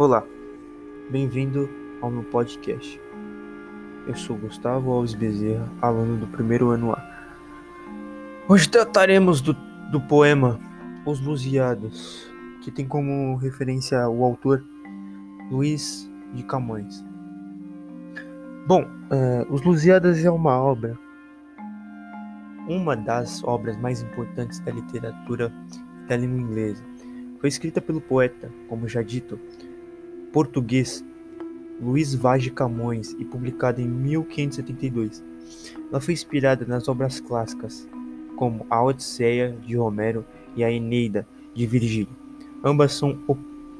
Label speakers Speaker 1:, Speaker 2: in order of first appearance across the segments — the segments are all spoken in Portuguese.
Speaker 1: Olá, bem-vindo ao meu podcast. Eu sou Gustavo Alves Bezerra, aluno do primeiro ano A. Hoje trataremos do, do poema Os Lusiados, que tem como referência o autor Luiz de Camões. Bom, é, Os Lusiadas é uma obra, uma das obras mais importantes da literatura da língua inglesa. Foi escrita pelo poeta, como já dito, português Luiz Vaz de Camões e publicada em 1572. Ela foi inspirada nas obras clássicas, como a Odisseia de Homero e a Eneida de Virgílio. Ambas são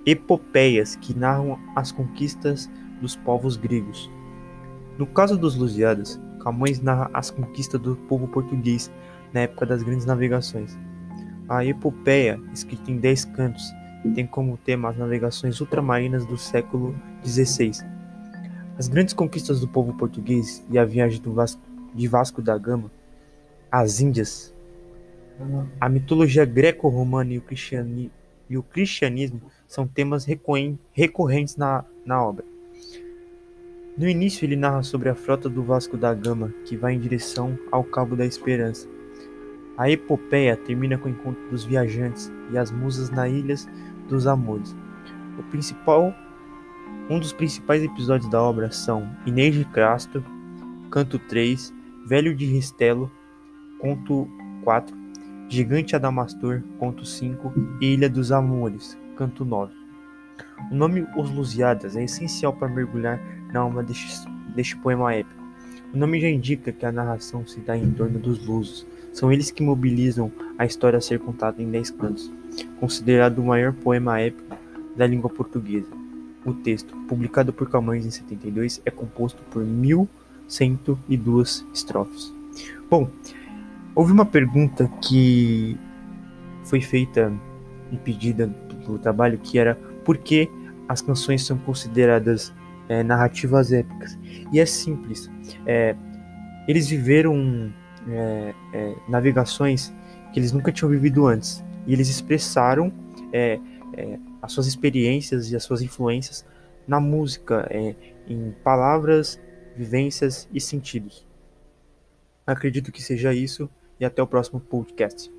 Speaker 1: epopeias que narram as conquistas dos povos gregos. No caso dos Lusíadas, Camões narra as conquistas do povo português na época das grandes navegações. A epopeia, escrita em dez cantos, tem como tema as navegações ultramarinas do século XVI. As grandes conquistas do povo português e a viagem Vasco, de Vasco da Gama às Índias, a mitologia greco-romana e, e, o cristianismo são temas recorrentes na, na obra. No início, ele narra sobre a frota do Vasco da Gama que vai em direção ao Cabo da Esperança a epopeia termina com o encontro dos viajantes e as musas na Ilha dos Amores. O principal, um dos principais episódios da obra são Inês de Castro, Canto 3, Velho de Ristelo, Conto 4, Gigante Adamastor, Conto 5 e Ilha dos Amores, Canto 9. O nome Os Lusiadas é essencial para mergulhar na alma deste, deste poema épico. O nome já indica que a narração se dá em torno dos lusos, são eles que mobilizam a história a ser contada em dez cantos, considerado o maior poema épico da língua portuguesa. O texto, publicado por Camões em 72, é composto por 1102 estrofes. Bom, houve uma pergunta que foi feita e pedida pelo trabalho, que era por que as canções são consideradas é, narrativas épicas. E é simples. É, eles viveram é, é, navegações que eles nunca tinham vivido antes. E eles expressaram é, é as suas experiências e as suas influências na música, é, em palavras, vivências e sentidos. Acredito que seja isso e até o próximo podcast.